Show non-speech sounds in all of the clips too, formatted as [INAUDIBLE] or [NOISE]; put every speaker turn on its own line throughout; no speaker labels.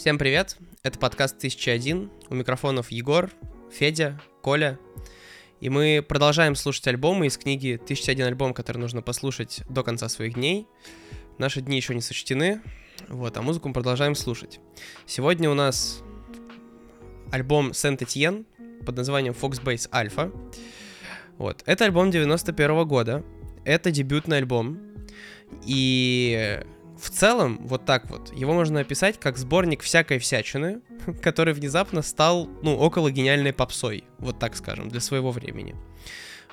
Всем привет! Это подкаст 1001. У микрофонов Егор, Федя, Коля. И мы продолжаем слушать альбомы из книги «1001 альбом», который нужно послушать до конца своих дней. Наши дни еще не сочтены, вот, а музыку мы продолжаем слушать. Сегодня у нас альбом Сент-Этьен под названием Foxbase Alpha. Вот, это альбом 91 -го года. Это дебютный альбом. И в целом, вот так вот, его можно описать как сборник всякой всячины, [LAUGHS] который внезапно стал, ну, около гениальной попсой, вот так скажем, для своего времени.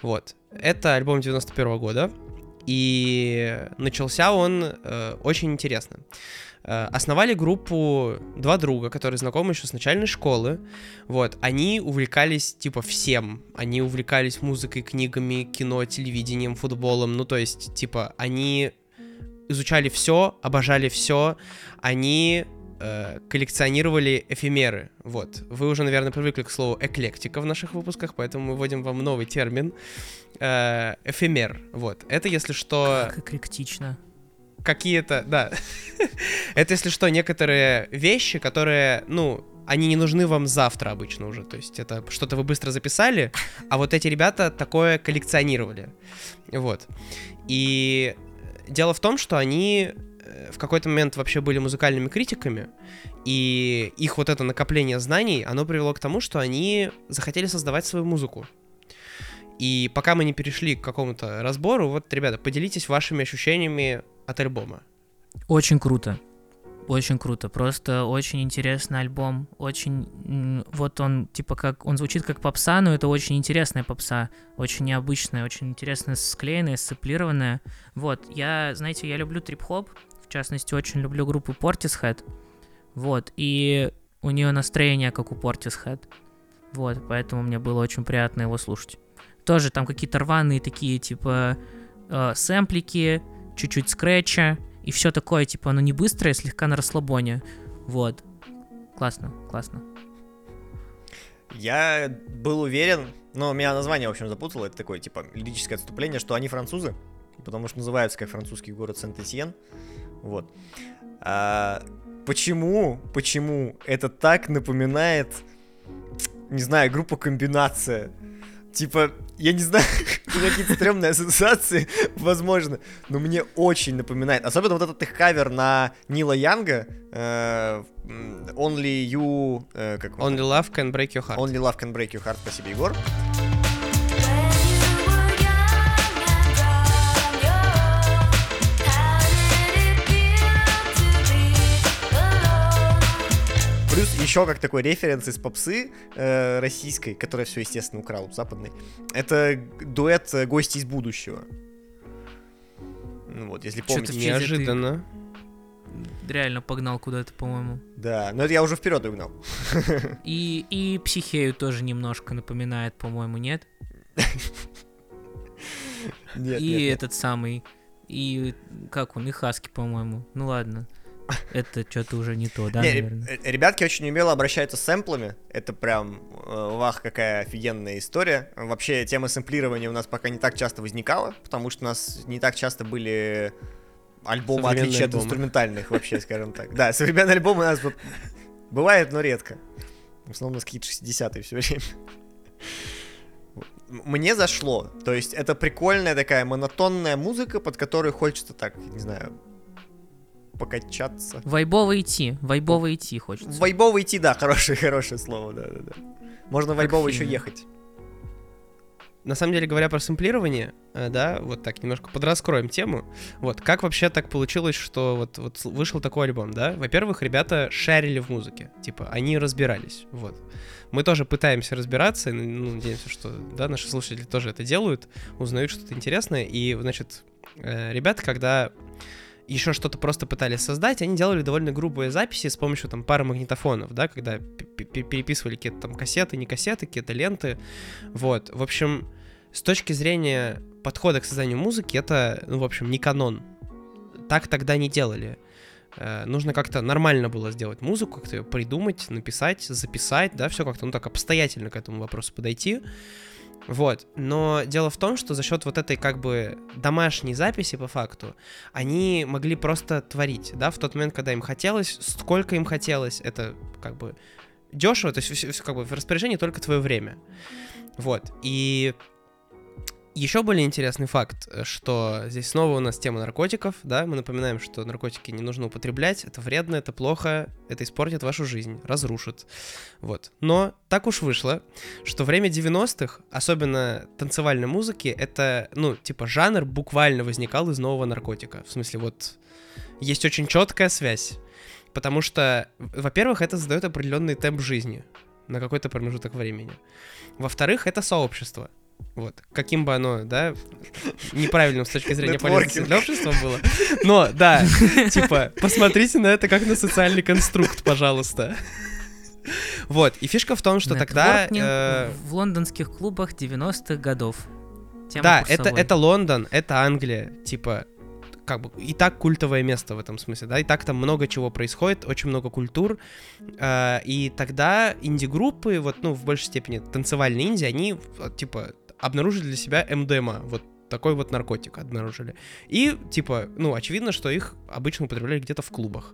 Вот. Это альбом 91 -го года, и начался он э, очень интересно. Э, основали группу два друга, которые знакомы еще с начальной школы. Вот, они увлекались типа всем. Они увлекались музыкой, книгами, кино, телевидением, футболом. Ну, то есть, типа, они изучали все, обожали все, они э, коллекционировали эфемеры. Вот. Вы уже, наверное, привыкли к слову эклектика в наших выпусках, поэтому мы вводим вам новый термин. Э, эфемер. Вот. Это, если что...
Как эклектично.
Какие-то, да. [LAUGHS] Это, если что, некоторые вещи, которые, ну, они не нужны вам завтра обычно уже. То есть это что-то вы быстро записали, а вот эти ребята такое коллекционировали. Вот. И дело в том, что они э, в какой-то момент вообще были музыкальными критиками, и их вот это накопление знаний, оно привело к тому, что они захотели создавать свою музыку. И пока мы не перешли к какому-то разбору, вот, ребята, поделитесь вашими ощущениями от альбома.
Очень круто. Очень круто, просто очень интересный альбом, очень, вот он, типа, как, он звучит как попса, но это очень интересная попса, очень необычная, очень интересная, склеенная, сцеплированная, вот, я, знаете, я люблю трип-хоп, в частности, очень люблю группу Portishead, вот, и у нее настроение, как у Portishead, вот, поэтому мне было очень приятно его слушать. Тоже там какие-то рваные такие, типа, э, сэмплики, чуть-чуть скретча, и все такое, типа, оно не быстрое, слегка на расслабоне. Вот. Классно, классно.
Я был уверен, но меня название, в общем, запутало, это такое, типа, лирическое отступление, что они французы, потому что называются как французский город Сент-Этьен, вот. А, почему, почему это так напоминает, не знаю, группу «Комбинация», Типа, я не знаю, [LAUGHS] какие-то стрёмные ассоциации, [LAUGHS] возможно, но мне очень напоминает. Особенно вот этот их кавер на Нила Янга, э, Only You... Э,
как Only Love Can Break Your Heart.
Only Love Can Break Your Heart, спасибо, Егор. Плюс еще как такой референс из попсы э, российской, которая все, естественно, украл западной. Это дуэт э, «Гости из будущего».
Ну вот, если помните. Неожиданно.
Ты реально погнал куда-то, по-моему.
Да, но это я уже вперед угнал.
И, и психею тоже немножко напоминает, по-моему, нет? Нет, и нет, этот нет. самый, и как он, и Хаски, по-моему. Ну ладно. Это что-то уже не то, да, не, наверное?
Ребятки очень умело обращаются с сэмплами. Это прям, э, вах, какая офигенная история. Вообще, тема сэмплирования у нас пока не так часто возникала, потому что у нас не так часто были альбомы, отличие от инструментальных вообще, скажем так. Да, современные альбомы у нас бывает, но редко. В основном у нас какие-то 60-е все время. Мне зашло. То есть это прикольная такая монотонная музыка, под которую хочется так, не знаю, покачаться.
Вайбово идти, вайбово идти хочется.
Вайбово идти, да, хорошее, хорошее слово, да, да, да. Можно вайбово еще ехать.
На самом деле, говоря про сэмплирование, э, да, вот так немножко подраскроем тему. Вот, как вообще так получилось, что вот, вот вышел такой альбом, да? Во-первых, ребята шарили в музыке, типа, они разбирались, вот. Мы тоже пытаемся разбираться, ну, надеемся, что, да, наши слушатели тоже это делают, узнают что-то интересное, и, значит, э, ребята, когда еще что-то просто пытались создать, они делали довольно грубые записи с помощью там пары магнитофонов, да, когда переписывали какие-то там кассеты, не кассеты, какие-то ленты, вот. В общем, с точки зрения подхода к созданию музыки, это, ну, в общем, не канон. Так тогда не делали. Э, нужно как-то нормально было сделать музыку, как-то ее придумать, написать, записать, да, все как-то, ну, так обстоятельно к этому вопросу подойти. Вот. Но дело в том, что за счет вот этой как бы домашней записи по факту, они могли просто творить, да, в тот момент, когда им хотелось, сколько им хотелось, это как бы дешево, то есть как бы в распоряжении только твое время. Вот. И еще более интересный факт, э, что здесь снова у нас тема наркотиков, да, мы напоминаем, что наркотики не нужно употреблять, это вредно, это плохо, это испортит вашу жизнь, разрушит, вот. Но так уж вышло, что время 90-х, особенно танцевальной музыки, это, ну, типа, жанр буквально возникал из нового наркотика, в смысле, вот, есть очень четкая связь, потому что, во-первых, это задает определенный темп жизни на какой-то промежуток времени, во-вторых, это сообщество, вот, каким бы оно, да, [LAUGHS] неправильным с точки зрения полезности для общества было. Но, да, [LAUGHS] типа, посмотрите на это как на социальный конструкт, пожалуйста. Вот, и фишка в том, что тогда... Э,
в лондонских клубах 90-х годов. Тема
Да, это,
курсовой.
это Лондон, это Англия, типа, как бы, и так культовое место в этом смысле, да, и так там много чего происходит, очень много культур, э, и тогда инди-группы, вот, ну, в большей степени танцевальные инди, они, вот, типа, обнаружили для себя МДМА, вот такой вот наркотик обнаружили. И, типа, ну, очевидно, что их обычно употребляли где-то в клубах.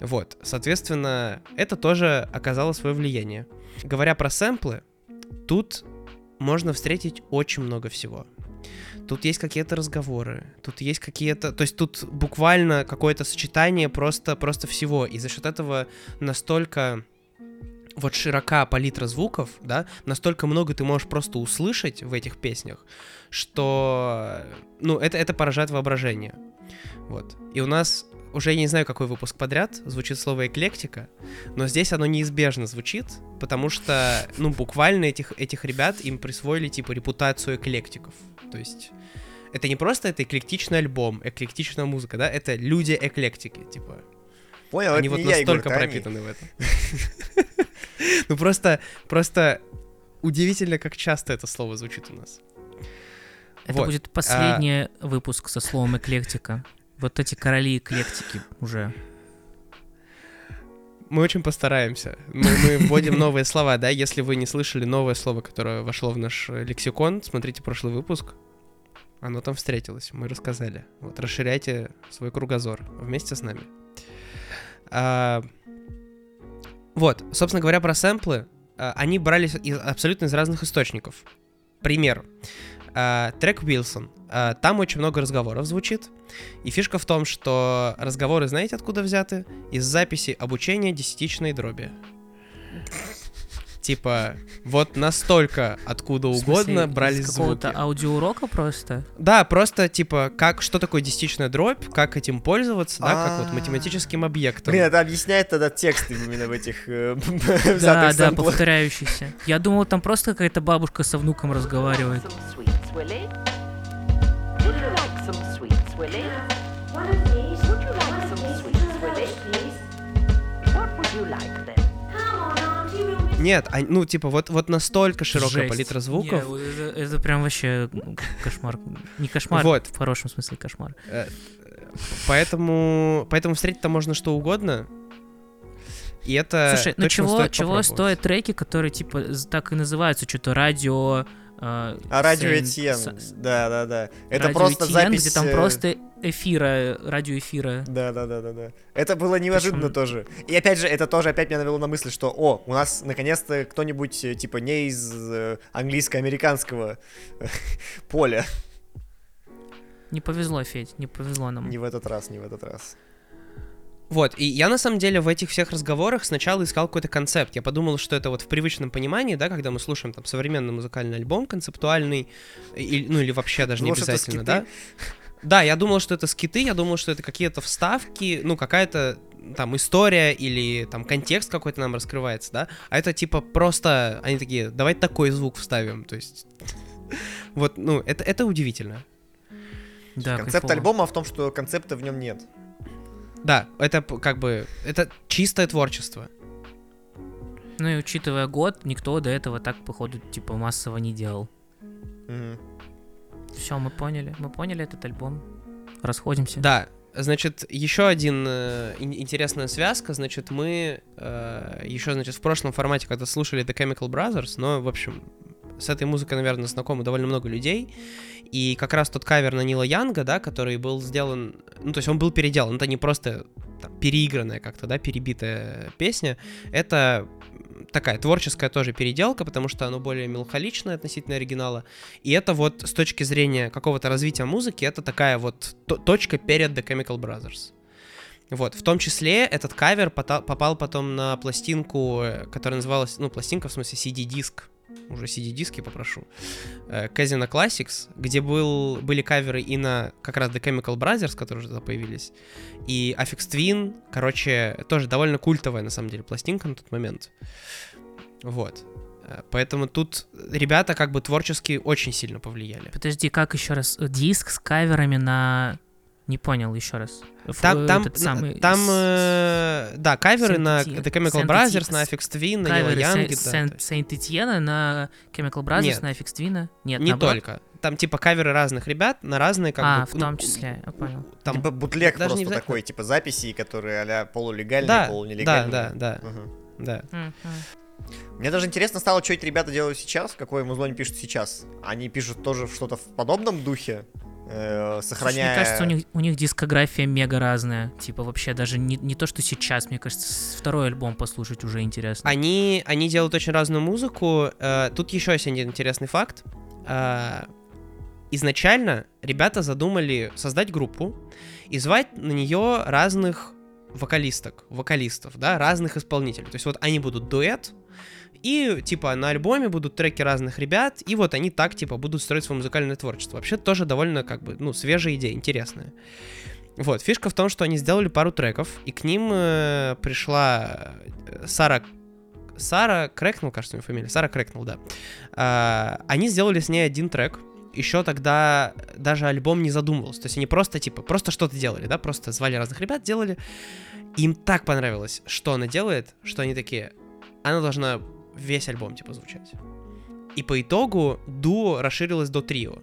Вот, соответственно, это тоже оказало свое влияние. Говоря про сэмплы, тут можно встретить очень много всего. Тут есть какие-то разговоры, тут есть какие-то... То есть тут буквально какое-то сочетание просто, просто всего. И за счет этого настолько вот широка палитра звуков, да, настолько много ты можешь просто услышать в этих песнях, что, ну, это, это поражает воображение. Вот. И у нас уже я не знаю, какой выпуск подряд звучит слово эклектика, но здесь оно неизбежно звучит, потому что, ну, буквально этих, этих ребят им присвоили, типа, репутацию эклектиков. То есть это не просто это эклектичный альбом, эклектичная музыка, да, это люди эклектики, типа.
Понял,
Они вот
не я,
настолько
это они.
пропитаны в этом. [LAUGHS] Ну просто, просто удивительно, как часто это слово звучит у нас.
Это
Вот.
будет последний выпуск со словом эклектика. Вот эти короли эклектики уже.
Мы очень постараемся. Мы, мы вводим новые слова, да? Если вы не слышали новое слово, которое вошло в наш лексикон, смотрите прошлый выпуск. Оно там встретилось, мы рассказали. Вот, расширяйте свой кругозор вместе с нами. А, вот, собственно говоря, про сэмплы. а, Они брались из, абсолютно из разных источников. Пример. А, Трек Wilson. А, Там очень много разговоров звучит. И фишка в том, что разговоры, знаете, откуда взяты? Из записи обучения десятичной дроби. Типа, вот настолько откуда угодно
смысле,
брались
из какого-то
звуки.
аудиоурока просто?
Да, просто типа, как, что такое десятичная дробь, как этим пользоваться, да, как вот
А.
математическим объектом.
Блин, это объясняет тогда тексты именно в этих э, [LAUGHS]
Да, да, повторяющийся. Я думал, там просто какая-то бабушка со внуком разговаривает.
Some sweets, Willie. Would you like some sweets, Willie?
Нет, а- ну типа вот, вот настолько широкая
Жесть.
палитра
Не,
звуков.
вот это, это прям вообще кошмар. Не кошмар,
Вот.
в хорошем смысле кошмар.
Поэтому, поэтому встретить там можно что угодно. И это
Слушай, ну чего,
стоит
чего стоят треки, которые типа так и называются, что-то радио... э,
А радио Этьен,
с-
да, да, да. Это
радио
просто
Этьен,
запись...
где там
э,
просто эфира, радиоэфира.
Да, да, да, да, да. Это было неожиданно
Причем-
тоже. И опять же, это тоже опять меня навело на мысль, что, о, у нас наконец-то кто-нибудь, э, типа, не из э, английско-американского [LAUGHS] поля.
Не повезло, Федь, не повезло нам.
Не в этот раз, не в этот раз.
Вот, и я на самом деле в этих всех разговорах сначала искал какой-то концепт. Я подумал, что это вот в привычном понимании, да, когда мы слушаем там современный музыкальный альбом, концептуальный, и- ну или вообще даже не
что это
обязательно, да. Да, я думал, что это скиты, я думал, что это какие-то вставки, ну какая-то там история или там контекст какой-то нам раскрывается, да. А это типа просто, они такие, давай такой звук вставим, то есть... [LAUGHS] Вот, ну, это, это удивительно.
Да,
Концепт
кайфово.
альбома в том, что концепта в нем нет.
Да, это как бы, это чистое творчество.
Ну и учитывая год, никто до этого так, походу, типа массово не делал.
Мгм.
Все, мы поняли. Мы поняли этот альбом. Расходимся.
Да, значит, еще один э, ин- интересная связка, значит, мы еще, значит, в прошлом формате, когда слушали The Chemical Brothers, но, в общем, с этой музыкой, наверное, знакомы довольно много людей. И как раз тот кавер на Нила Янга, да, который был сделан, ну, то есть он был переделан, это не просто там, переигранная как-то, да, перебитая песня, это такая творческая тоже переделка, потому что оно более меланхоличное относительно оригинала. И это вот с точки зрения какого-то развития музыки, это такая вот то- точка перед The Chemical Brothers. Вот, в том числе этот кавер попал потом на пластинку, которая называлась, ну, пластинка в смысле CD-диск, уже CD-диски попрошу, э, Casino Classics, где был, были каверы и на как раз The Chemical Brothers, которые уже тогда появились, и Affix Twin, короче, тоже довольно культовая, на самом деле, пластинка на тот момент. Вот. Э, Поэтому тут ребята как бы творчески очень сильно повлияли.
Подожди, как еще раз? Диск с каверами на... Не понял еще раз.
Там,
э,
там,
этот самый
там э, да, каверы на
Saint-
The Chemical
Saint-
Brothers, на Affix Twin, на
каверы
Young. Да, есть.
Saint-Etienne на Chemical Brothers, на Affix Twin? Нет,
Не
наоборот.
только. Там типа каверы разных ребят на разные как
а,
бы...
в
ну,
том числе, я понял.
Там,
Типа бутлег
даже
просто такой, типа записи, которые а-ля полулегальные,
Да, да,
полунелегальные.
да, да,
Мгм.
да.
Мгм.
Мне даже интересно стало, что эти ребята делают сейчас, какое музло они пишут сейчас. Они пишут тоже что-то в подобном духе, э,
Слушай,
сохраняя...
Мне кажется, у них, у них дискография мега разная. Типа вообще даже не, не то, что сейчас, мне кажется, второй альбом послушать уже интересно.
Они, они делают очень разную музыку. Э, Тут еще есть один интересный факт. Э, Изначально ребята задумали создать группу и звать на нее разных вокалисток, вокалистов, да, разных исполнителей. То есть вот они будут дуэт, и типа на альбоме будут треки разных ребят, и вот они так типа будут строить свое музыкальное творчество. Вообще тоже довольно как бы, ну, свежая идея, интересная. Вот, фишка в том, что они сделали пару треков, и к ним э, пришла э, Сара Сара Крэкнул, кажется, у нее фамилия. Сара Крэкнул, да. А, они сделали с ней один трек. Еще тогда даже альбом не задумывался. То есть они просто, типа, просто что-то делали, да, просто звали разных ребят, делали. Им так понравилось, что она делает, что они такие, она должна весь альбом, типа, звучать. И по итогу дуо расширилось до трио.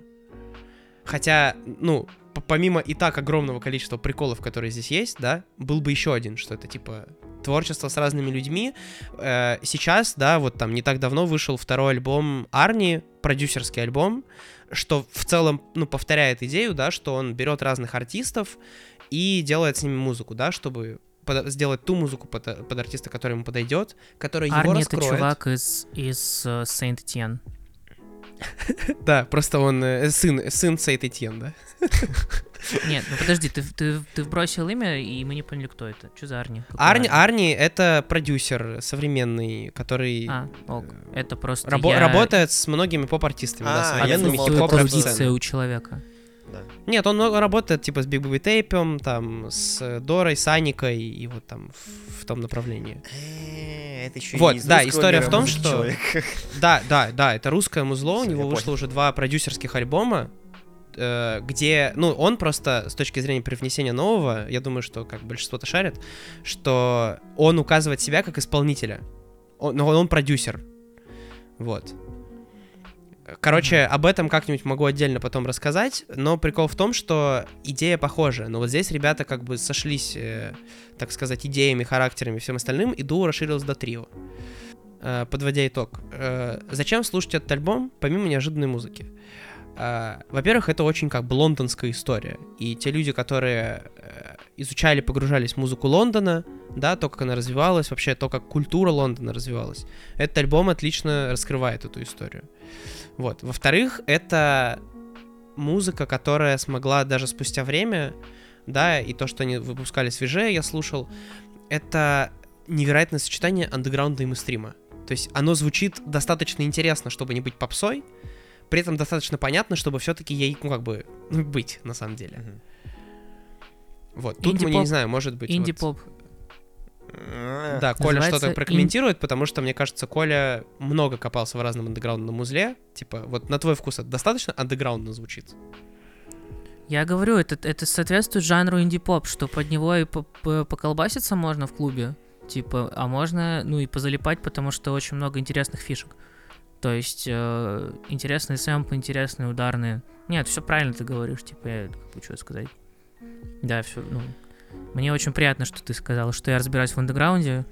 Хотя, ну, помимо и так огромного количества приколов, которые здесь есть, да, был бы еще один, что это, типа, творчество с разными людьми. Э, сейчас, да, вот там не так давно вышел второй альбом Арни, продюсерский альбом, что в целом, ну, повторяет идею, да, что он берет разных артистов и делает с ними музыку, да, чтобы под- сделать ту музыку под, под артиста, который ему подойдет, которая его
Арни это
раскроет.
чувак из, из э, Saint-Étienne. [LAUGHS]
Да, просто он э, сын, сын Saint Etienne, да. [LAUGHS]
Нет, ну подожди, ты, ты, ты вбросил имя, и мы не поняли, кто это. Что за Арни? Какой
Арни, Арни это продюсер современный, который
А, ок. Это просто
рабо-
я...
работает с многими поп-артистами, да,
А, я
современными
думал,
хип-хоп сцены.
у человека.
Да.
Нет, он много работает типа с Big Baby Tape ом, там, с Дорой, с Аникой и вот там в, в том направлении.
Э, Это еще
Вот, да, история в том, что-
человек. [LAUGHS]
Да, да, да, это русское музло, у
Всё,
него вышло
понял.
уже два продюсерских альбома, э, где, ну, он просто с точки зрения привнесения нового, я думаю, что как большинство-то шарит, что он указывает себя как исполнителя, он, но он продюсер, вот. Короче, об этом как-нибудь могу отдельно потом рассказать, но прикол в том, что идея похожая, но вот здесь ребята как бы сошлись, э, так сказать, идеями, характерами и всем остальным, и дуо расширилось до трио. Э, подводя итог. Э, зачем слушать этот альбом, помимо неожиданной музыки? Э, во-первых, это очень как бы лондонская история. И те люди, которые э, изучали, погружались в музыку Лондона, да, то, как она развивалась, вообще то, как культура Лондона развивалась, этот альбом отлично раскрывает эту историю. Вот. Во-вторых, это музыка, которая смогла даже спустя время, да, и то, что они выпускали свежее, я слушал, это невероятное сочетание андеграунда и мейнстрима. То есть оно звучит достаточно интересно, чтобы не быть попсой, при этом достаточно понятно, чтобы все-таки ей, ну, как бы, ну, быть, на самом деле. Вот, тут мы,
Инди-поп.
не знаю, может быть... вот-
Инди-поп.
Э,
Да, Коля
Называется
что-то
ин-
прокомментирует, потому что, мне кажется, Коля много копался в разном андеграундном узле. Типа, вот на твой вкус это достаточно андеграундно звучит?
Я говорю, это, это соответствует жанру инди-поп, что под него и по- по- поколбаситься можно в клубе, типа, а можно, ну, и позалипать, потому что очень много интересных фишек. То есть, э, интересные сэмплы, интересные ударные. Нет, все правильно ты говоришь, типа, я что сказать. Да, все, ну, мне очень приятно, что ты сказал, что я разбираюсь в андеграунде.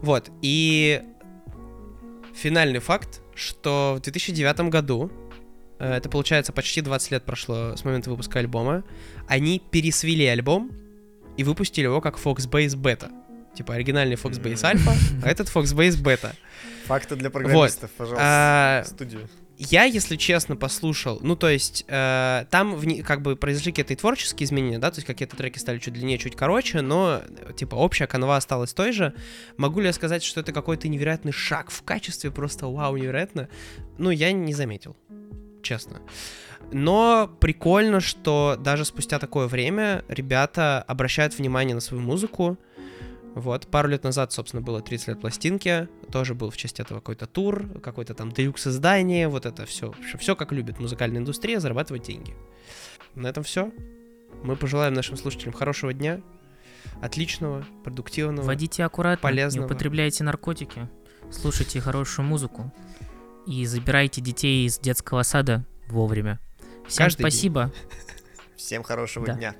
Вот, и финальный факт, что в 2009 году, э, это получается почти 20 лет прошло с момента выпуска альбома, они пересвели альбом и выпустили его как Foxbase Beta. Типа оригинальный Foxbase Alpha, а [LAUGHS] этот Foxbase Beta.
Факты для программистов, пожалуйста.
А,
студию.
Я, если честно, послушал, ну, то есть, э, там вне- как бы произошли какие-то творческие изменения, да, то есть какие-то треки стали чуть длиннее, чуть короче, но, типа, общая канва осталась той же. Могу ли я сказать, что это какой-то невероятный шаг в качестве, просто вау, невероятно? Ну, я не заметил, честно. Но прикольно, что даже спустя такое время ребята обращают внимание на свою музыку, вот, пару лет назад, собственно, было 30 лет пластинки, тоже был в честь этого какой-то тур, какой-то там делюкс издание, вот это все, все как любит музыкальная индустрия, зарабатывать деньги. На этом все. Мы пожелаем нашим слушателям хорошего дня, отличного, продуктивного.
Водите аккуратно,
полезного.
не употребляйте наркотики, слушайте хорошую музыку и забирайте детей из детского сада вовремя. Всем
Каждый день.
спасибо.
Всем хорошего
Да.
дня.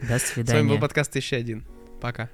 До
С вами был
свидания.
подкаст 1001. Пока.